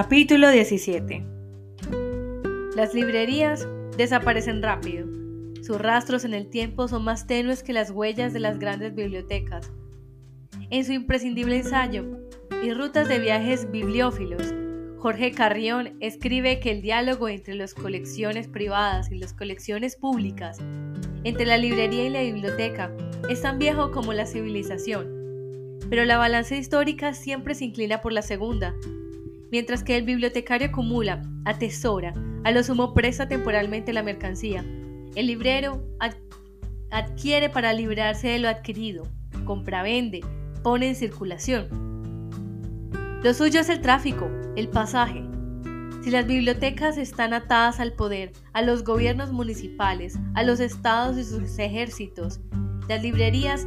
Capítulo 17 Las librerías desaparecen rápido. Sus rastros en el tiempo son más tenues que las huellas de las grandes bibliotecas. En su imprescindible ensayo y rutas de viajes bibliófilos, Jorge Carrión escribe que el diálogo entre las colecciones privadas y las colecciones públicas, entre la librería y la biblioteca, es tan viejo como la civilización. Pero la balanza histórica siempre se inclina por la segunda, Mientras que el bibliotecario acumula, atesora, a lo sumo presta temporalmente la mercancía, el librero adquiere para librarse de lo adquirido, compra-vende, pone en circulación. Lo suyo es el tráfico, el pasaje. Si las bibliotecas están atadas al poder, a los gobiernos municipales, a los estados y sus ejércitos, las librerías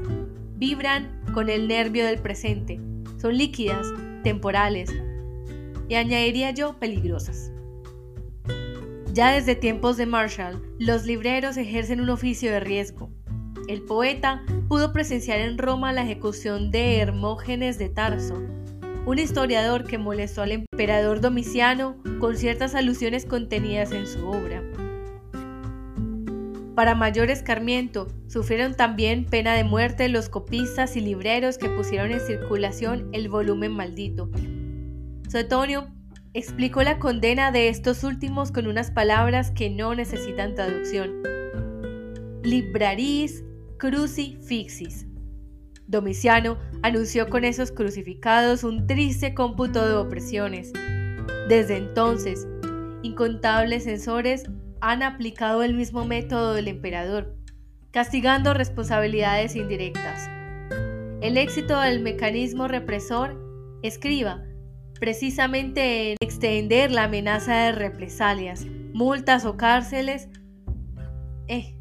vibran con el nervio del presente, son líquidas, temporales, y añadiría yo peligrosas. Ya desde tiempos de Marshall, los libreros ejercen un oficio de riesgo. El poeta pudo presenciar en Roma la ejecución de Hermógenes de Tarso, un historiador que molestó al emperador Domiciano con ciertas alusiones contenidas en su obra. Para mayor escarmiento, sufrieron también pena de muerte los copistas y libreros que pusieron en circulación el volumen maldito, Suetonio explicó la condena de estos últimos con unas palabras que no necesitan traducción. Libraris crucifixis. Domiciano anunció con esos crucificados un triste cómputo de opresiones. Desde entonces, incontables censores han aplicado el mismo método del emperador, castigando responsabilidades indirectas. El éxito del mecanismo represor, escriba, precisamente en extender la amenaza de represalias, multas o cárceles. Eh,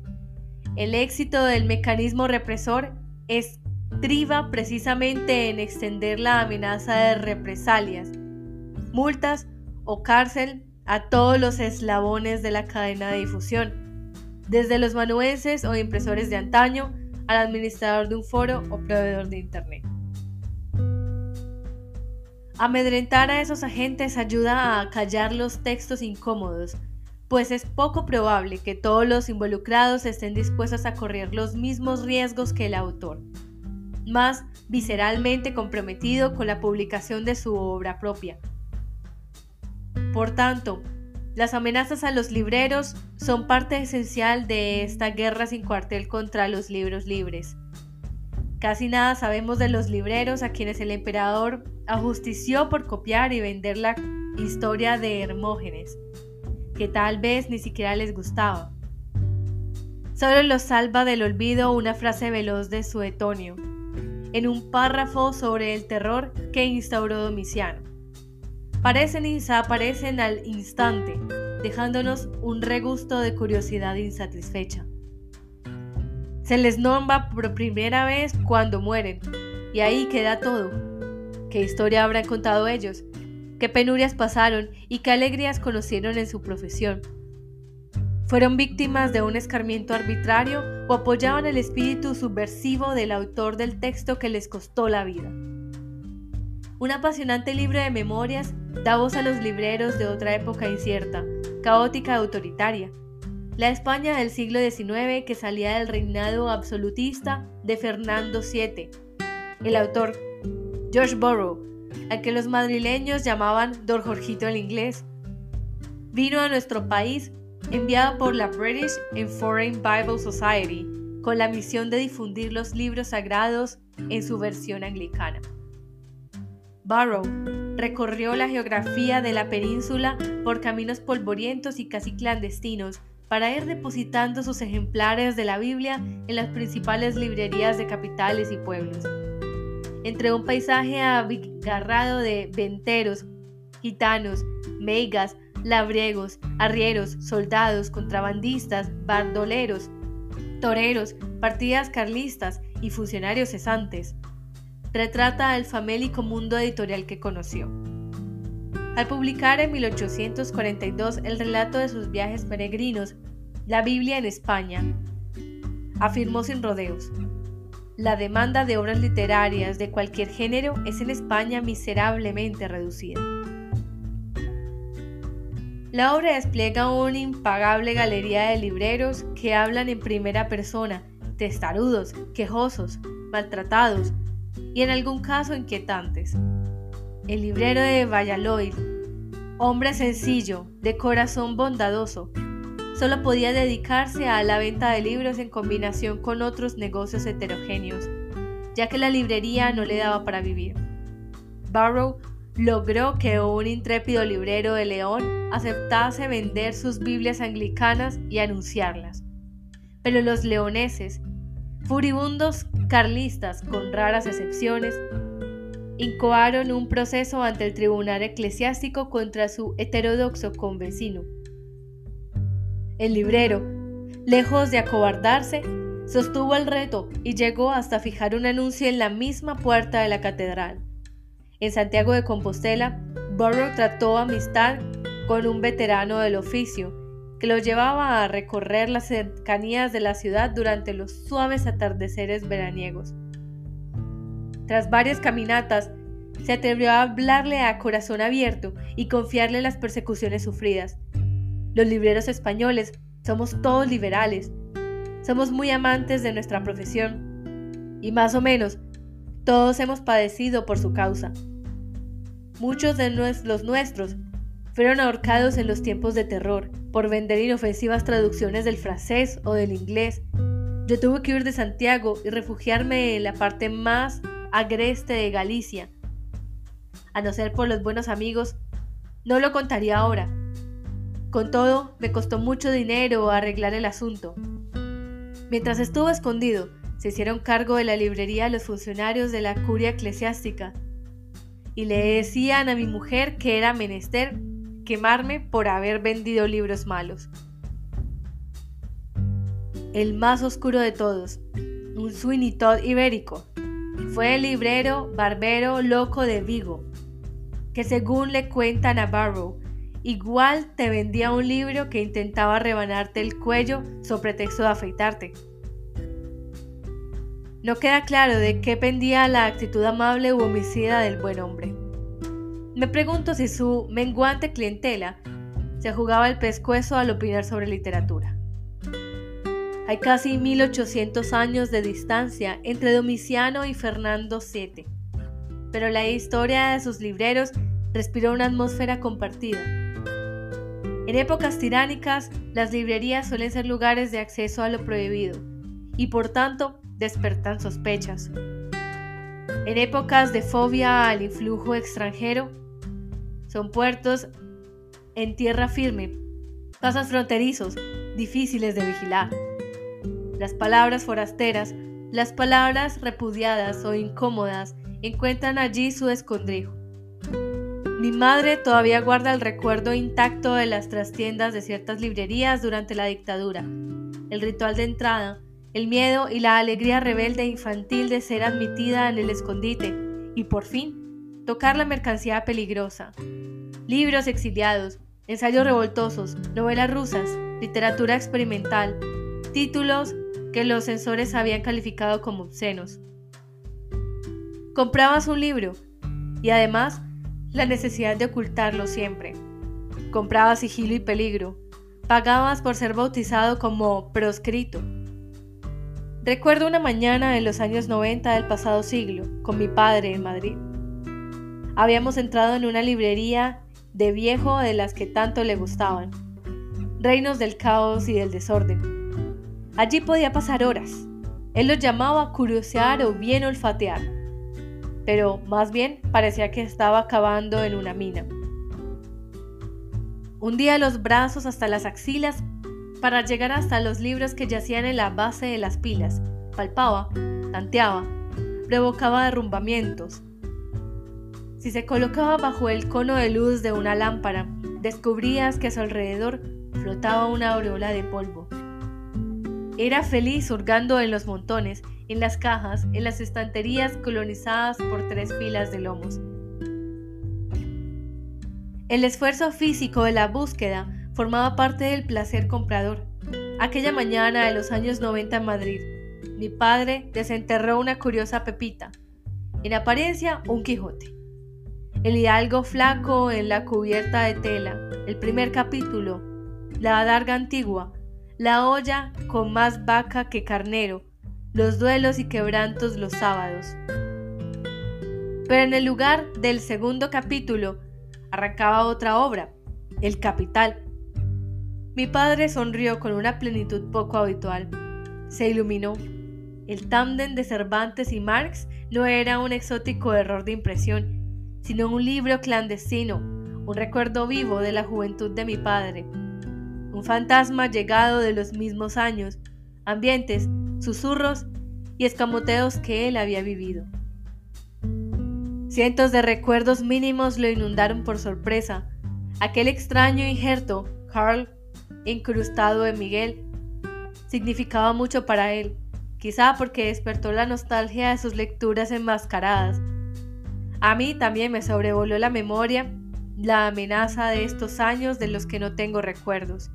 el éxito del mecanismo represor estriba precisamente en extender la amenaza de represalias, multas o cárcel a todos los eslabones de la cadena de difusión, desde los manuenses o impresores de antaño al administrador de un foro o proveedor de Internet. Amedrentar a esos agentes ayuda a callar los textos incómodos, pues es poco probable que todos los involucrados estén dispuestos a correr los mismos riesgos que el autor, más visceralmente comprometido con la publicación de su obra propia. Por tanto, las amenazas a los libreros son parte esencial de esta guerra sin cuartel contra los libros libres. Casi nada sabemos de los libreros a quienes el emperador ajustició por copiar y vender la historia de Hermógenes, que tal vez ni siquiera les gustaba. Solo los salva del olvido una frase veloz de Suetonio, en un párrafo sobre el terror que instauró Domiciano. Parecen y desaparecen al instante, dejándonos un regusto de curiosidad insatisfecha. Se les nombra por primera vez cuando mueren, y ahí queda todo. ¿Qué historia habrán contado ellos? ¿Qué penurias pasaron y qué alegrías conocieron en su profesión? ¿Fueron víctimas de un escarmiento arbitrario o apoyaban el espíritu subversivo del autor del texto que les costó la vida? Un apasionante libro de memorias da voz a los libreros de otra época incierta, caótica y autoritaria, la España del siglo XIX que salía del reinado absolutista de Fernando VII. El autor, George Borrow, al que los madrileños llamaban Don Jorgito el Inglés, vino a nuestro país enviado por la British and Foreign Bible Society con la misión de difundir los libros sagrados en su versión anglicana. Barrow recorrió la geografía de la península por caminos polvorientos y casi clandestinos para ir depositando sus ejemplares de la Biblia en las principales librerías de capitales y pueblos. Entre un paisaje abigarrado de venteros, gitanos, meigas, labriegos, arrieros, soldados, contrabandistas, bandoleros, toreros, partidas carlistas y funcionarios cesantes, retrata el famélico mundo editorial que conoció. Al publicar en 1842 el relato de sus viajes peregrinos, La Biblia en España, afirmó sin rodeos, la demanda de obras literarias de cualquier género es en España miserablemente reducida. La obra despliega una impagable galería de libreros que hablan en primera persona, testarudos, quejosos, maltratados y en algún caso inquietantes. El librero de Valladolid, hombre sencillo, de corazón bondadoso, solo podía dedicarse a la venta de libros en combinación con otros negocios heterogéneos, ya que la librería no le daba para vivir. Barrow logró que un intrépido librero de León aceptase vender sus Biblias anglicanas y anunciarlas. Pero los leoneses, furibundos carlistas con raras excepciones, incoaron un proceso ante el tribunal eclesiástico contra su heterodoxo convecino. El librero, lejos de acobardarse, sostuvo el reto y llegó hasta fijar un anuncio en la misma puerta de la catedral. En Santiago de Compostela, Burrow trató amistad con un veterano del oficio, que lo llevaba a recorrer las cercanías de la ciudad durante los suaves atardeceres veraniegos. Tras varias caminatas, se atrevió a hablarle a corazón abierto y confiarle las persecuciones sufridas. Los libreros españoles somos todos liberales, somos muy amantes de nuestra profesión y más o menos todos hemos padecido por su causa. Muchos de los nuestros fueron ahorcados en los tiempos de terror por vender inofensivas traducciones del francés o del inglés. Yo tuve que huir de Santiago y refugiarme en la parte más agreste de Galicia. A no ser por los buenos amigos, no lo contaría ahora. Con todo, me costó mucho dinero arreglar el asunto. Mientras estuvo escondido, se hicieron cargo de la librería los funcionarios de la curia eclesiástica y le decían a mi mujer que era menester quemarme por haber vendido libros malos. El más oscuro de todos, un Sweeney ibérico, fue el librero barbero loco de Vigo, que según le cuentan a Barrow, igual te vendía un libro que intentaba rebanarte el cuello sobre pretexto de afeitarte. No queda claro de qué pendía la actitud amable u homicida del buen hombre. Me pregunto si su menguante clientela se jugaba el pescuezo al opinar sobre literatura. Hay casi 1800 años de distancia entre Domiciano y Fernando VII, pero la historia de sus libreros respiró una atmósfera compartida. En épocas tiránicas, las librerías suelen ser lugares de acceso a lo prohibido y por tanto despertan sospechas. En épocas de fobia al influjo extranjero, son puertos en tierra firme, pasos fronterizos, difíciles de vigilar. Las palabras forasteras, las palabras repudiadas o incómodas encuentran allí su escondrijo. Mi madre todavía guarda el recuerdo intacto de las trastiendas de ciertas librerías durante la dictadura, el ritual de entrada, el miedo y la alegría rebelde e infantil de ser admitida en el escondite y por fin tocar la mercancía peligrosa. Libros exiliados, ensayos revoltosos, novelas rusas, literatura experimental, títulos que los censores habían calificado como obscenos. Comprabas un libro y además la necesidad de ocultarlo siempre. Comprabas sigilo y peligro. Pagabas por ser bautizado como proscrito Recuerdo una mañana en los años 90 del pasado siglo, con mi padre en Madrid. Habíamos entrado en una librería de viejo de las que tanto le gustaban, reinos del caos y del desorden. Allí podía pasar horas. Él lo llamaba curiosear o bien olfatear, pero más bien parecía que estaba cavando en una mina. Un día los brazos hasta las axilas para llegar hasta los libros que yacían en la base de las pilas. Palpaba, tanteaba, provocaba derrumbamientos. Si se colocaba bajo el cono de luz de una lámpara, descubrías que a su alrededor flotaba una aureola de polvo. Era feliz hurgando en los montones, en las cajas, en las estanterías colonizadas por tres filas de lomos. El esfuerzo físico de la búsqueda formaba parte del placer comprador. Aquella mañana de los años 90 en Madrid, mi padre desenterró una curiosa pepita, en apariencia un Quijote. El hidalgo flaco en la cubierta de tela, el primer capítulo, la adarga antigua, la olla con más vaca que carnero, los duelos y quebrantos los sábados. Pero en el lugar del segundo capítulo arrancaba otra obra, El Capital. Mi padre sonrió con una plenitud poco habitual. Se iluminó. El tándem de Cervantes y Marx no era un exótico error de impresión, sino un libro clandestino, un recuerdo vivo de la juventud de mi padre, fantasma llegado de los mismos años, ambientes, susurros y escamoteos que él había vivido. Cientos de recuerdos mínimos lo inundaron por sorpresa. Aquel extraño injerto, Carl, incrustado en Miguel, significaba mucho para él, quizá porque despertó la nostalgia de sus lecturas enmascaradas. A mí también me sobrevoló la memoria la amenaza de estos años de los que no tengo recuerdos,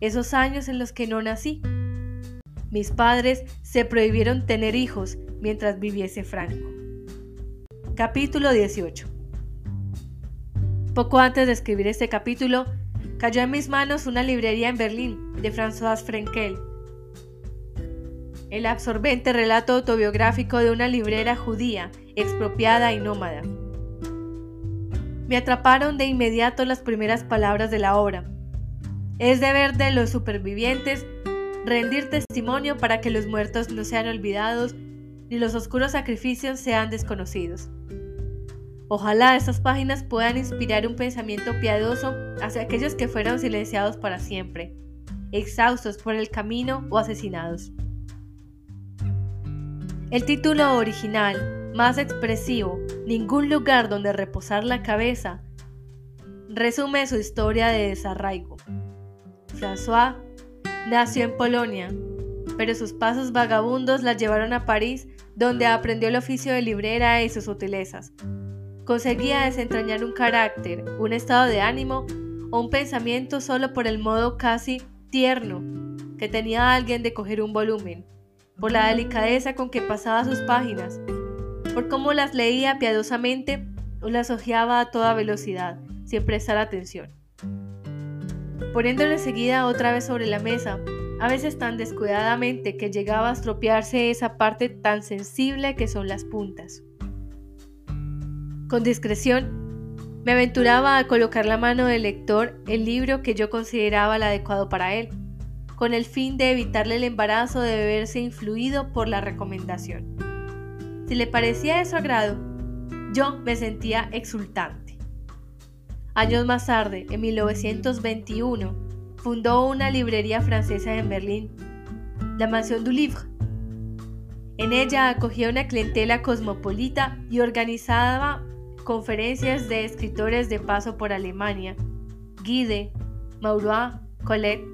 esos años en los que no nací. Mis padres se prohibieron tener hijos mientras viviese Franco. Capítulo 18 Poco antes de escribir este capítulo, cayó en mis manos una librería en Berlín de François Frenkel. El absorbente relato autobiográfico de una librera judía, expropiada y nómada. Me atraparon de inmediato las primeras palabras de la obra. Es deber de los supervivientes rendir testimonio para que los muertos no sean olvidados ni los oscuros sacrificios sean desconocidos. Ojalá estas páginas puedan inspirar un pensamiento piadoso hacia aquellos que fueron silenciados para siempre, exhaustos por el camino o asesinados. El título original, más expresivo, Ningún lugar donde reposar la cabeza, resume su historia de desarraigo. François nació en Polonia, pero sus pasos vagabundos la llevaron a París, donde aprendió el oficio de librera y sus sutilezas. Conseguía desentrañar un carácter, un estado de ánimo o un pensamiento solo por el modo casi tierno que tenía alguien de coger un volumen, por la delicadeza con que pasaba sus páginas, por cómo las leía piadosamente o las hojeaba a toda velocidad, sin prestar atención. Poniéndolo enseguida otra vez sobre la mesa, a veces tan descuidadamente que llegaba a estropearse esa parte tan sensible que son las puntas. Con discreción, me aventuraba a colocar la mano del lector el libro que yo consideraba el adecuado para él, con el fin de evitarle el embarazo de verse influido por la recomendación. Si le parecía de su agrado, yo me sentía exultante. Años más tarde, en 1921, fundó una librería francesa en Berlín, la Mansión du Livre. En ella acogía una clientela cosmopolita y organizaba conferencias de escritores de paso por Alemania, Guide, Maurois, Colette.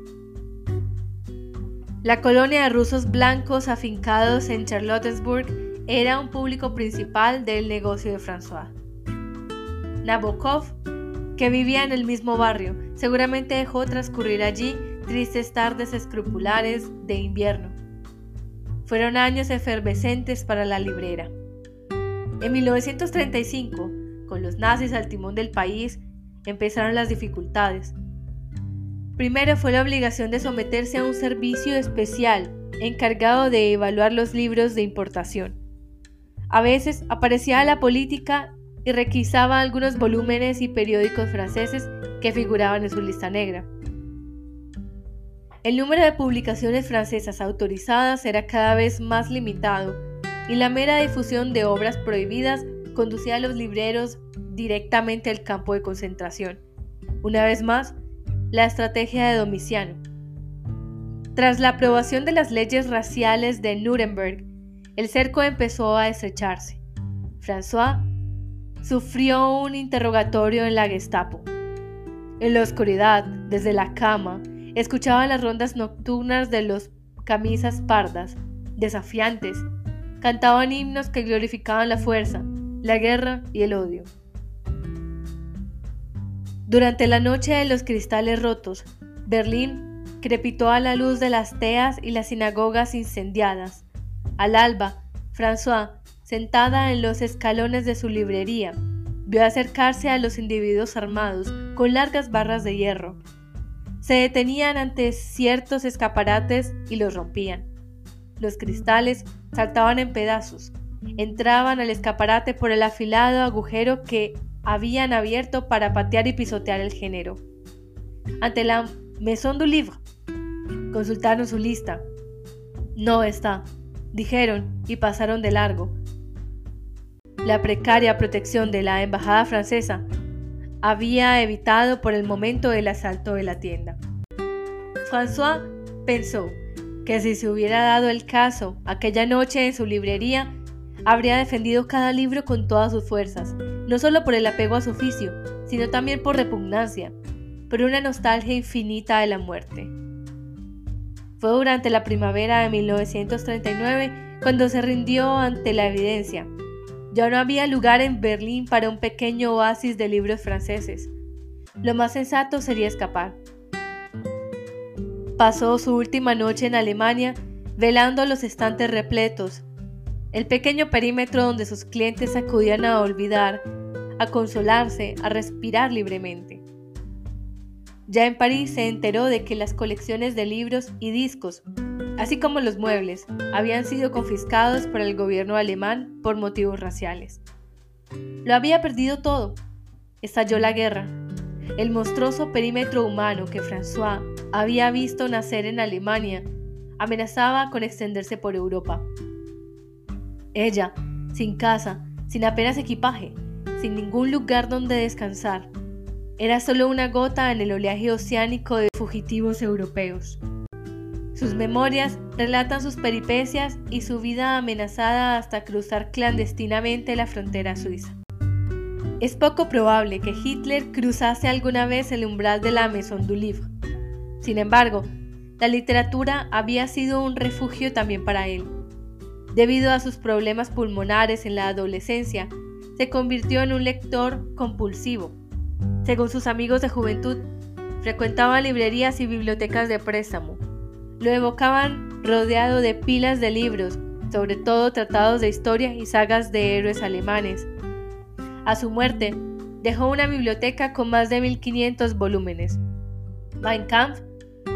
La colonia de rusos blancos afincados en Charlottesburg era un público principal del negocio de François. Nabokov, que vivía en el mismo barrio, seguramente dejó transcurrir allí tristes tardes escrupulares de invierno. Fueron años efervescentes para la librera. En 1935, con los nazis al timón del país, empezaron las dificultades. Primero fue la obligación de someterse a un servicio especial encargado de evaluar los libros de importación. A veces aparecía la política y requisaba algunos volúmenes y periódicos franceses que figuraban en su lista negra. El número de publicaciones francesas autorizadas era cada vez más limitado y la mera difusión de obras prohibidas conducía a los libreros directamente al campo de concentración. Una vez más, la estrategia de Domiciano. Tras la aprobación de las leyes raciales de Nuremberg, el cerco empezó a estrecharse. François sufrió un interrogatorio en la Gestapo. En la oscuridad, desde la cama, escuchaba las rondas nocturnas de los camisas pardas, desafiantes. Cantaban himnos que glorificaban la fuerza, la guerra y el odio. Durante la noche de los cristales rotos, Berlín crepitó a la luz de las teas y las sinagogas incendiadas. Al alba, François, sentada en los escalones de su librería, vio acercarse a los individuos armados con largas barras de hierro. Se detenían ante ciertos escaparates y los rompían. Los cristales saltaban en pedazos, entraban al escaparate por el afilado agujero que habían abierto para patear y pisotear el género. Ante la Maison du Livre, consultaron su lista. No está, dijeron y pasaron de largo. La precaria protección de la embajada francesa había evitado por el momento el asalto de la tienda. François pensó que si se hubiera dado el caso aquella noche en su librería, habría defendido cada libro con todas sus fuerzas, no solo por el apego a su oficio, sino también por repugnancia, por una nostalgia infinita de la muerte. Fue durante la primavera de 1939 cuando se rindió ante la evidencia. Ya no había lugar en Berlín para un pequeño oasis de libros franceses. Lo más sensato sería escapar. Pasó su última noche en Alemania velando los estantes repletos, el pequeño perímetro donde sus clientes acudían a olvidar, a consolarse, a respirar libremente. Ya en París se enteró de que las colecciones de libros y discos, así como los muebles, habían sido confiscados por el gobierno alemán por motivos raciales. Lo había perdido todo. Estalló la guerra. El monstruoso perímetro humano que François había visto nacer en Alemania amenazaba con extenderse por Europa. Ella, sin casa, sin apenas equipaje, sin ningún lugar donde descansar, era solo una gota en el oleaje oceánico de fugitivos europeos. Sus memorias relatan sus peripecias y su vida amenazada hasta cruzar clandestinamente la frontera suiza. Es poco probable que Hitler cruzase alguna vez el umbral de la Maison du Livre. Sin embargo, la literatura había sido un refugio también para él. Debido a sus problemas pulmonares en la adolescencia, se convirtió en un lector compulsivo. Según sus amigos de juventud, frecuentaba librerías y bibliotecas de préstamo. Lo evocaban rodeado de pilas de libros, sobre todo tratados de historia y sagas de héroes alemanes. A su muerte, dejó una biblioteca con más de 1500 volúmenes. Mein Kampf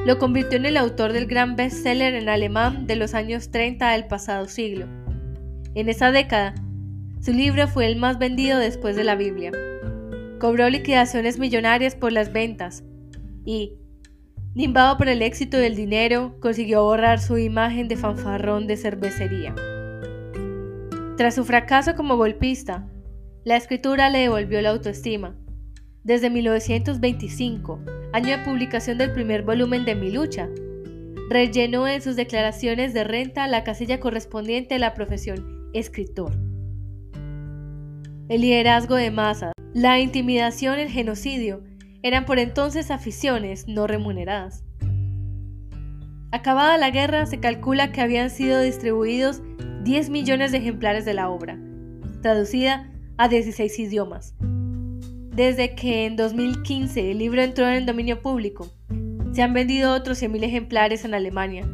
lo convirtió en el autor del gran bestseller en alemán de los años 30 del pasado siglo. En esa década, su libro fue el más vendido después de la Biblia. Cobró liquidaciones millonarias por las ventas y, nimbado por el éxito del dinero, consiguió borrar su imagen de fanfarrón de cervecería. Tras su fracaso como golpista, la escritura le devolvió la autoestima. Desde 1925, año de publicación del primer volumen de Mi lucha, rellenó en sus declaraciones de renta la casilla correspondiente a la profesión escritor. El liderazgo de masas, la intimidación el genocidio eran por entonces aficiones no remuneradas. Acabada la guerra, se calcula que habían sido distribuidos 10 millones de ejemplares de la obra, traducida a 16 idiomas, desde que en 2015 el libro entró en el dominio público, se han vendido otros 100.000 ejemplares en Alemania.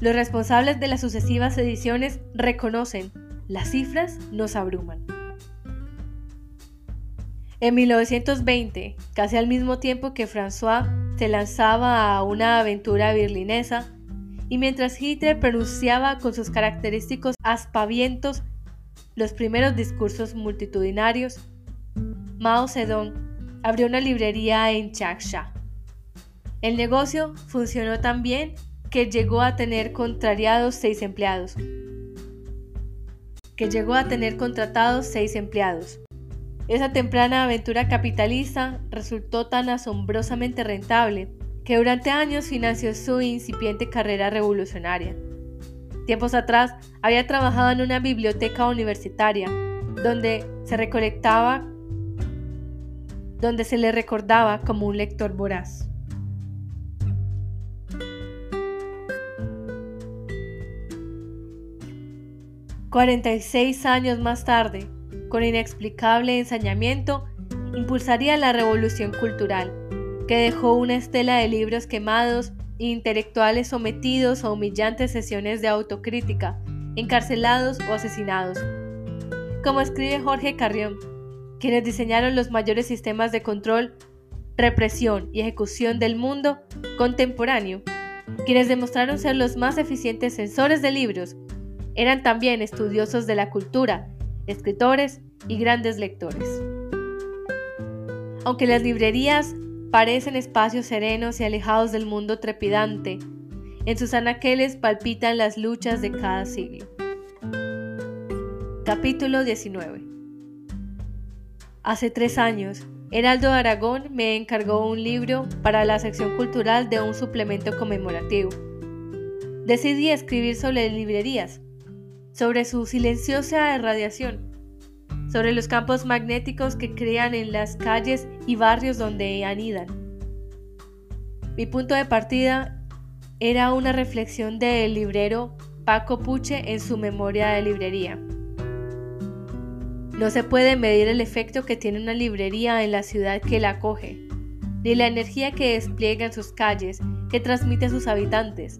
Los responsables de las sucesivas ediciones reconocen, las cifras nos abruman. En 1920, casi al mismo tiempo que François se lanzaba a una aventura berlinesa, y mientras Hitler pronunciaba con sus característicos aspavientos los primeros discursos multitudinarios, Mao Zedong abrió una librería en Changsha. El negocio funcionó tan bien que llegó a tener contrariados seis empleados. Que llegó a tener contratados seis empleados. Esa temprana aventura capitalista resultó tan asombrosamente rentable que durante años financió su incipiente carrera revolucionaria. Tiempos atrás había trabajado en una biblioteca universitaria, donde se recolectaba donde se le recordaba como un lector voraz. «46 años más tarde, con inexplicable ensañamiento, impulsaría la revolución cultural, que dejó una estela de libros quemados intelectuales sometidos a humillantes sesiones de autocrítica, encarcelados o asesinados. Como escribe Jorge Carrión, quienes diseñaron los mayores sistemas de control, represión y ejecución del mundo contemporáneo, quienes demostraron ser los más eficientes censores de libros, eran también estudiosos de la cultura, escritores y grandes lectores. Aunque las librerías parecen espacios serenos y alejados del mundo trepidante, en sus anaqueles palpitan las luchas de cada siglo. Capítulo 19 Hace tres años, Heraldo Aragón me encargó un libro para la sección cultural de un suplemento conmemorativo. Decidí escribir sobre librerías, sobre su silenciosa irradiación, sobre los campos magnéticos que crean en las calles y barrios donde anidan. Mi punto de partida era una reflexión del librero Paco Puche en su memoria de librería. No se puede medir el efecto que tiene una librería en la ciudad que la acoge, ni la energía que despliega en sus calles, que transmite a sus habitantes.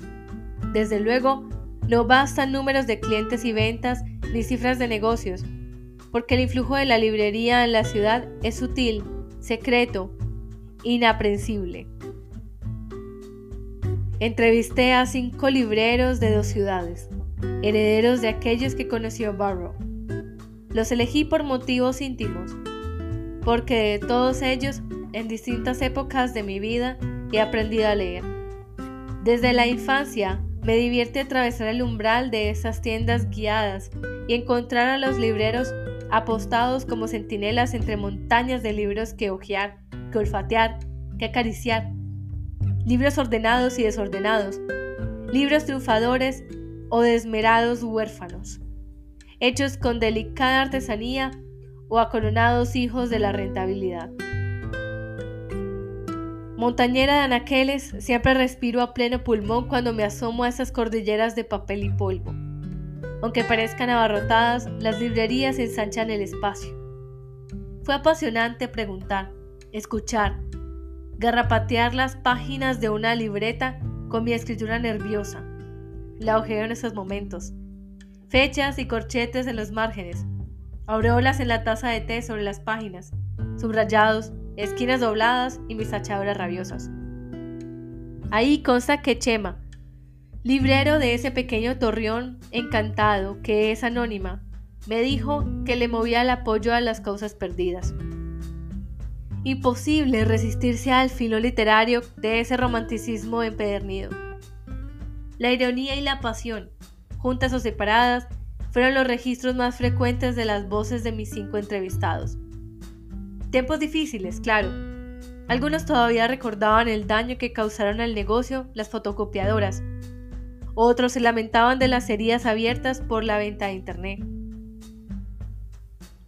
Desde luego, no bastan números de clientes y ventas ni cifras de negocios, porque el influjo de la librería en la ciudad es sutil, secreto, inaprensible. Entrevisté a cinco libreros de dos ciudades, herederos de aquellos que conoció Barrow. Los elegí por motivos íntimos, porque de todos ellos, en distintas épocas de mi vida, he aprendido a leer. Desde la infancia, me divierte atravesar el umbral de esas tiendas guiadas y encontrar a los libreros apostados como centinelas entre montañas de libros que hojear, que olfatear, que acariciar. Libros ordenados y desordenados, libros triunfadores o desmerados huérfanos hechos con delicada artesanía o acoronados hijos de la rentabilidad. Montañera de anaqueles, siempre respiro a pleno pulmón cuando me asomo a esas cordilleras de papel y polvo. Aunque parezcan abarrotadas, las librerías ensanchan el espacio. Fue apasionante preguntar, escuchar, garrapatear las páginas de una libreta con mi escritura nerviosa. La ojeo en esos momentos, fechas y corchetes en los márgenes, aureolas en la taza de té sobre las páginas, subrayados, esquinas dobladas y mis tachadoras rabiosas. Ahí consta que Chema, librero de ese pequeño torreón encantado que es anónima, me dijo que le movía el apoyo a las causas perdidas. Imposible resistirse al filo literario de ese romanticismo empedernido. La ironía y la pasión, juntas o separadas, fueron los registros más frecuentes de las voces de mis cinco entrevistados. Tiempos difíciles, claro. Algunos todavía recordaban el daño que causaron al negocio las fotocopiadoras. Otros se lamentaban de las heridas abiertas por la venta de Internet.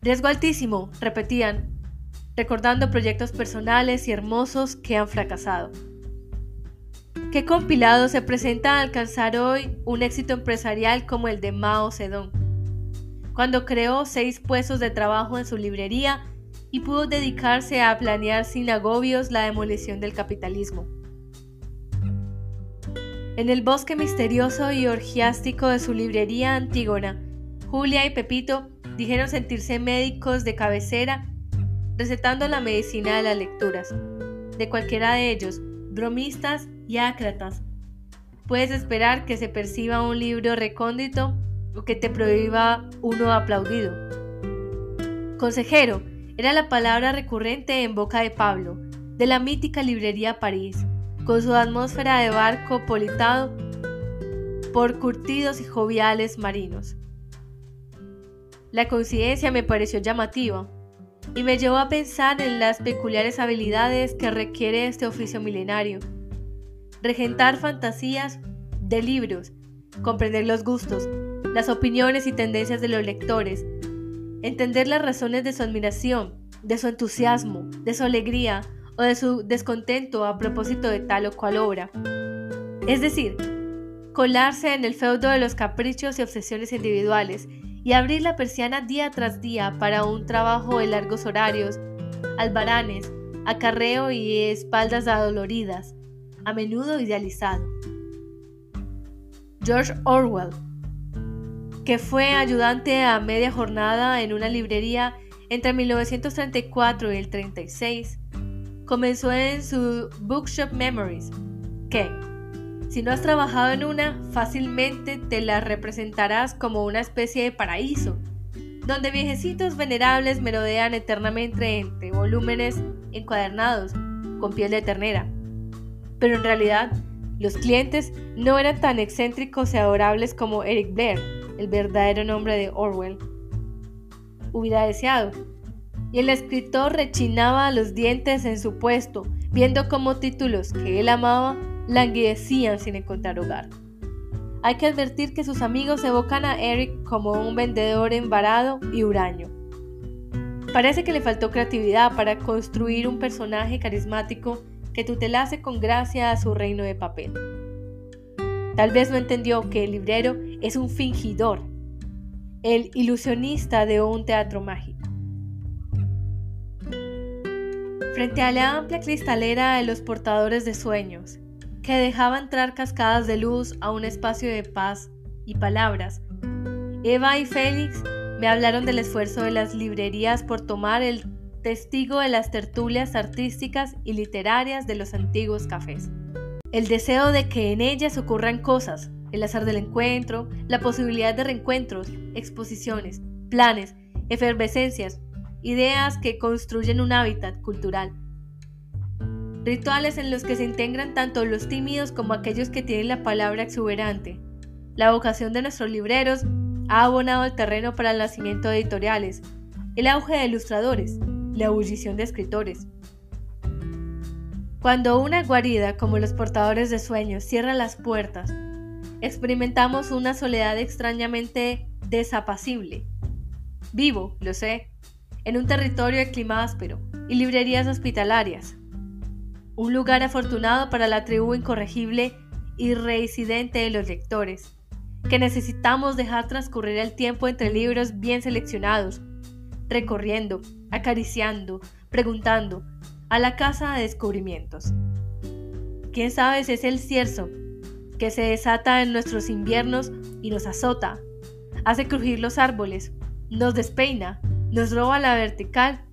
Riesgo altísimo, repetían, recordando proyectos personales y hermosos que han fracasado. ¿Qué compilado se presenta a alcanzar hoy un éxito empresarial como el de Mao Zedong? Cuando creó seis puestos de trabajo en su librería y pudo dedicarse a planear sin agobios la demolición del capitalismo. En el bosque misterioso y orgiástico de su librería Antígona, Julia y Pepito dijeron sentirse médicos de cabecera recetando la medicina de las lecturas. De cualquiera de ellos, bromistas y ácratas. Puedes esperar que se perciba un libro recóndito o que te prohíba uno aplaudido. Consejero era la palabra recurrente en boca de Pablo, de la mítica librería París, con su atmósfera de barco politado por curtidos y joviales marinos. La coincidencia me pareció llamativa y me llevó a pensar en las peculiares habilidades que requiere este oficio milenario. Regentar fantasías de libros, comprender los gustos, las opiniones y tendencias de los lectores, entender las razones de su admiración, de su entusiasmo, de su alegría o de su descontento a propósito de tal o cual obra. Es decir, colarse en el feudo de los caprichos y obsesiones individuales y abrir la persiana día tras día para un trabajo de largos horarios, albaranes, acarreo y espaldas adoloridas, a menudo idealizado. George Orwell, que fue ayudante a media jornada en una librería entre 1934 y el 36, comenzó en su Bookshop Memories, que, si no has trabajado en una, fácilmente te la representarás como una especie de paraíso, donde viejecitos venerables merodean eternamente entre volúmenes encuadernados con piel de ternera. Pero en realidad, los clientes no eran tan excéntricos y adorables como Eric Blair, el verdadero nombre de Orwell, hubiera deseado. Y el escritor rechinaba los dientes en su puesto, viendo cómo títulos que él amaba languidecían sin encontrar hogar. Hay que advertir que sus amigos evocan a Eric como un vendedor embarado y huraño. Parece que le faltó creatividad para construir un personaje carismático que tutelase con gracia a su reino de papel. Tal vez no entendió que el librero es un fingidor, el ilusionista de un teatro mágico. Frente a la amplia cristalera de los portadores de sueños, que dejaba entrar cascadas de luz a un espacio de paz y palabras, Eva y Félix me hablaron del esfuerzo de las librerías por tomar el testigo de las tertulias artísticas y literarias de los antiguos cafés. El deseo de que en ellas ocurran cosas, el azar del encuentro, la posibilidad de reencuentros, exposiciones, planes, efervescencias, ideas que construyen un hábitat cultural. Rituales en los que se integran tanto los tímidos como aquellos que tienen la palabra exuberante. La vocación de nuestros libreros ha abonado el terreno para el nacimiento de editoriales, el auge de ilustradores, la ebullición de escritores. Cuando una guarida como los portadores de sueños cierra las puertas, experimentamos una soledad extrañamente desapacible. Vivo, lo sé, en un territorio de clima áspero y librerías hospitalarias. Un lugar afortunado para la tribu incorregible y reincidente de los lectores, que necesitamos dejar transcurrir el tiempo entre libros bien seleccionados, recorriendo, acariciando, preguntando, a la casa de descubrimientos. ¿Quién sabe si es el cierzo que se desata en nuestros inviernos y nos azota, hace crujir los árboles, nos despeina, nos roba la vertical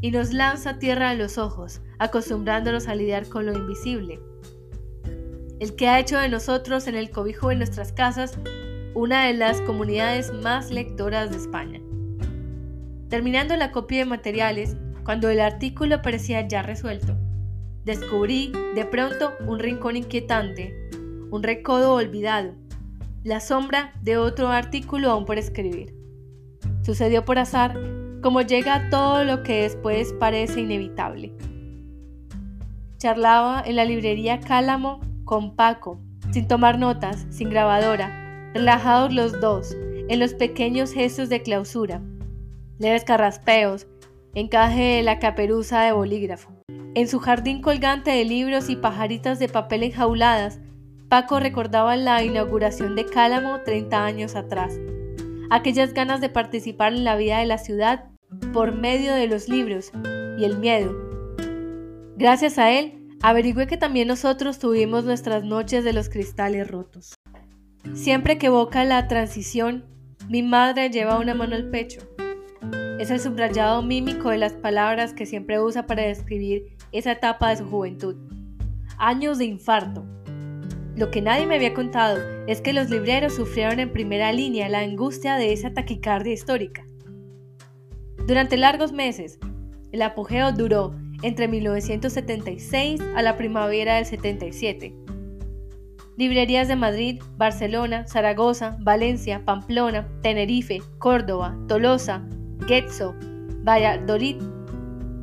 y nos lanza tierra a los ojos, acostumbrándonos a lidiar con lo invisible? El que ha hecho de nosotros en el cobijo de nuestras casas una de las comunidades más lectoras de España. Terminando la copia de materiales, cuando el artículo parecía ya resuelto, descubrí de pronto un rincón inquietante, un recodo olvidado, la sombra de otro artículo aún por escribir. Sucedió por azar, como llega todo lo que después parece inevitable. Charlaba en la librería Cálamo con Paco, sin tomar notas, sin grabadora, relajados los dos, en los pequeños gestos de clausura, leves carraspeos, encaje de la caperuza de bolígrafo. En su jardín colgante de libros y pajaritas de papel enjauladas, Paco recordaba la inauguración de Cálamo 30 años atrás, aquellas ganas de participar en la vida de la ciudad por medio de los libros y el miedo. Gracias a él, averigüé que también nosotros tuvimos nuestras noches de los cristales rotos. Siempre que evoca la transición, mi madre lleva una mano al pecho es el subrayado mímico de las palabras que siempre usa para describir esa etapa de su juventud. Años de infarto. Lo que nadie me había contado es que los libreros sufrieron en primera línea la angustia de esa taquicardia histórica. Durante largos meses, el apogeo duró entre 1976 a la primavera del 77. Librerías de Madrid, Barcelona, Zaragoza, Valencia, Pamplona, Tenerife, Córdoba, Tolosa, Getxo, Valladolid,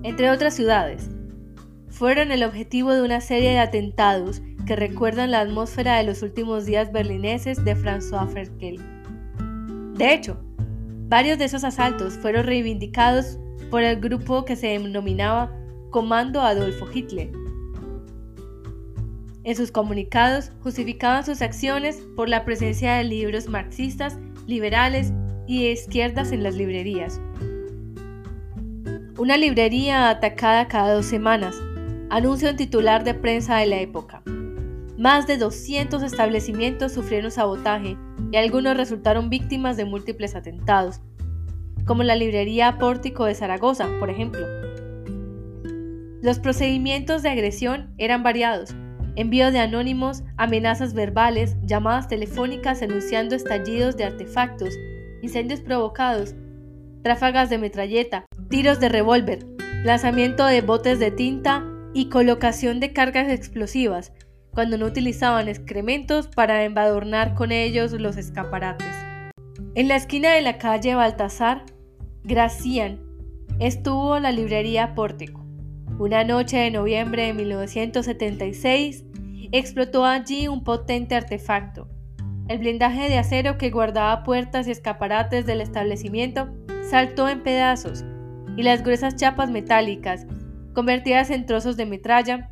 entre otras ciudades, fueron el objetivo de una serie de atentados que recuerdan la atmósfera de los últimos días berlineses de François Ferkel. De hecho, varios de esos asaltos fueron reivindicados por el grupo que se denominaba Comando Adolfo Hitler. En sus comunicados justificaban sus acciones por la presencia de libros marxistas, liberales y izquierdas en las librerías. Una librería atacada cada dos semanas, anuncia un titular de prensa de la época. Más de 200 establecimientos sufrieron sabotaje y algunos resultaron víctimas de múltiples atentados. como la librería Pórtico de Zaragoza, por ejemplo. Los procedimientos de agresión eran variados, envío de anónimos, amenazas verbales, llamadas telefónicas anunciando estallidos de artefactos, incendios provocados, tráfagas de metralleta, tiros de revólver, lanzamiento de botes de tinta y colocación de cargas explosivas, cuando no utilizaban excrementos para embadurnar con ellos los escaparates. En la esquina de la calle Baltasar, Gracián, estuvo la librería Pórtico. Una noche de noviembre de 1976, explotó allí un potente artefacto. El blindaje de acero que guardaba puertas y escaparates del establecimiento saltó en pedazos y las gruesas chapas metálicas, convertidas en trozos de metralla,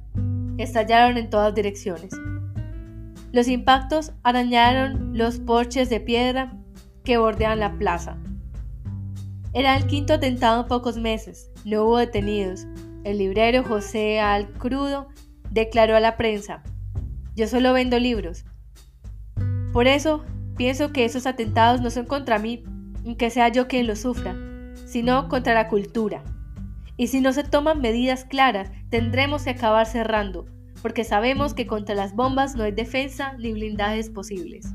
estallaron en todas direcciones. Los impactos arañaron los porches de piedra que bordean la plaza. Era el quinto atentado en pocos meses, no hubo detenidos. El librero José Alcrudo declaró a la prensa, yo solo vendo libros. Por eso pienso que esos atentados no son contra mí, aunque sea yo quien los sufra, sino contra la cultura. Y si no se toman medidas claras, tendremos que acabar cerrando, porque sabemos que contra las bombas no hay defensa ni blindajes posibles.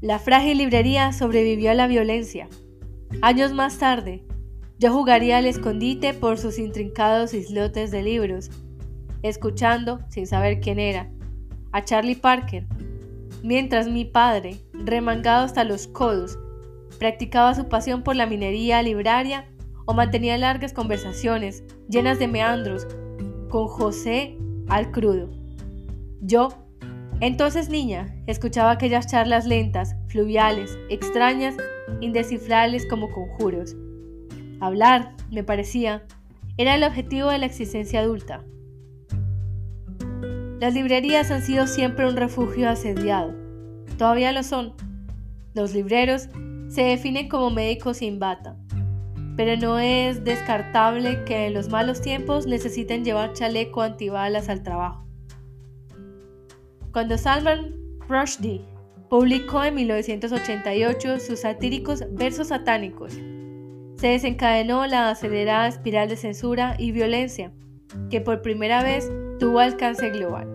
La frágil librería sobrevivió a la violencia. Años más tarde, yo jugaría al escondite por sus intrincados islotes de libros, escuchando, sin saber quién era, a Charlie Parker, mientras mi padre, remangado hasta los codos, practicaba su pasión por la minería libraria o mantenía largas conversaciones llenas de meandros con José al crudo. Yo, entonces niña, escuchaba aquellas charlas lentas, fluviales, extrañas, indescifrables como conjuros. Hablar, me parecía, era el objetivo de la existencia adulta. Las librerías han sido siempre un refugio asediado. Todavía lo son. Los libreros se definen como médicos sin bata, pero no es descartable que en los malos tiempos necesiten llevar chaleco antibalas al trabajo. Cuando Salman Rushdie publicó en 1988 sus satíricos versos satánicos, se desencadenó la acelerada espiral de censura y violencia que por primera vez tuvo alcance global.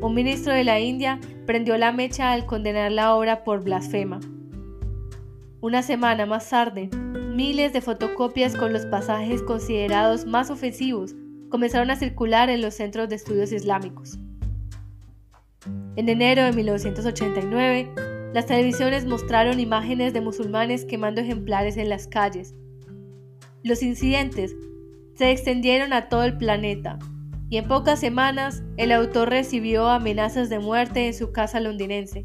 Un ministro de la India prendió la mecha al condenar la obra por blasfema una semana más tarde, miles de fotocopias con los pasajes considerados más ofensivos comenzaron a circular en los centros de estudios islámicos. En enero de 1989, las televisiones mostraron imágenes de musulmanes quemando ejemplares en las calles. Los incidentes se extendieron a todo el planeta y en pocas semanas el autor recibió amenazas de muerte en su casa londinense.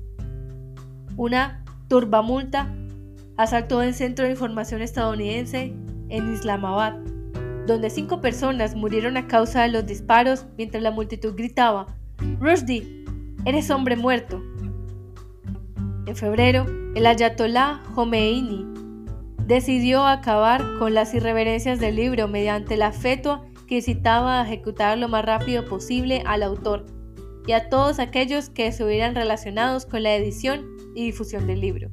Una turbamulta asaltó el Centro de Información estadounidense en Islamabad, donde cinco personas murieron a causa de los disparos mientras la multitud gritaba, Rushdie, eres hombre muerto. En febrero, el ayatollah Khomeini decidió acabar con las irreverencias del libro mediante la fetua que citaba a ejecutar lo más rápido posible al autor y a todos aquellos que se hubieran relacionados con la edición y difusión del libro.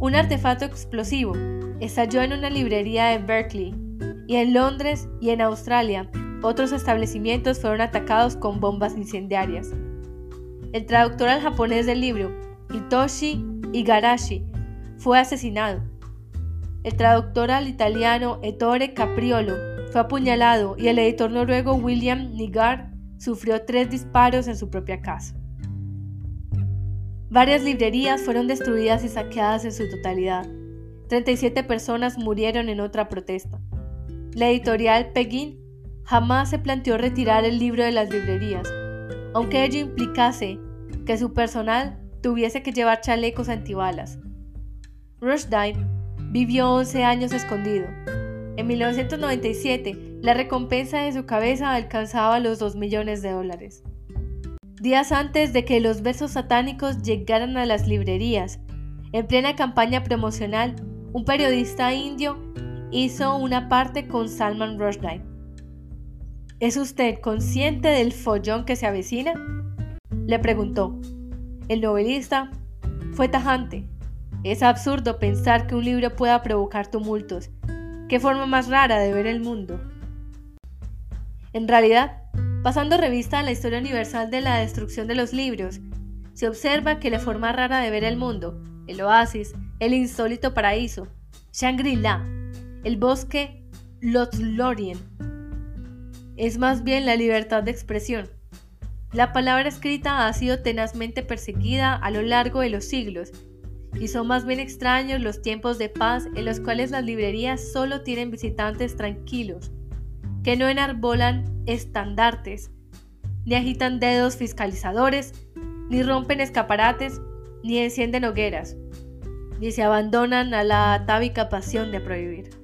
Un artefacto explosivo estalló en una librería de Berkeley y en Londres y en Australia otros establecimientos fueron atacados con bombas incendiarias. El traductor al japonés del libro, Hitoshi Igarashi, fue asesinado. El traductor al italiano Ettore Capriolo fue apuñalado y el editor noruego William Nygard sufrió tres disparos en su propia casa. Varias librerías fueron destruidas y saqueadas en su totalidad. 37 personas murieron en otra protesta. La editorial Peguin jamás se planteó retirar el libro de las librerías, aunque ello implicase que su personal tuviese que llevar chalecos antibalas. Rushdie vivió 11 años escondido. En 1997, la recompensa de su cabeza alcanzaba los 2 millones de dólares días antes de que los versos satánicos llegaran a las librerías. En plena campaña promocional, un periodista indio hizo una parte con Salman Rushdie. ¿Es usted consciente del follón que se avecina? Le preguntó. El novelista fue tajante. Es absurdo pensar que un libro pueda provocar tumultos. ¿Qué forma más rara de ver el mundo? En realidad, pasando revista a la historia universal de la destrucción de los libros, se observa que la forma rara de ver el mundo, el oasis, el insólito paraíso, Shangri-La, el bosque Lothlorien, es más bien la libertad de expresión. La palabra escrita ha sido tenazmente perseguida a lo largo de los siglos, y son más bien extraños los tiempos de paz en los cuales las librerías solo tienen visitantes tranquilos, que no enarbolan estandartes, ni agitan dedos fiscalizadores, ni rompen escaparates, ni encienden hogueras, ni se abandonan a la atávica pasión de prohibir.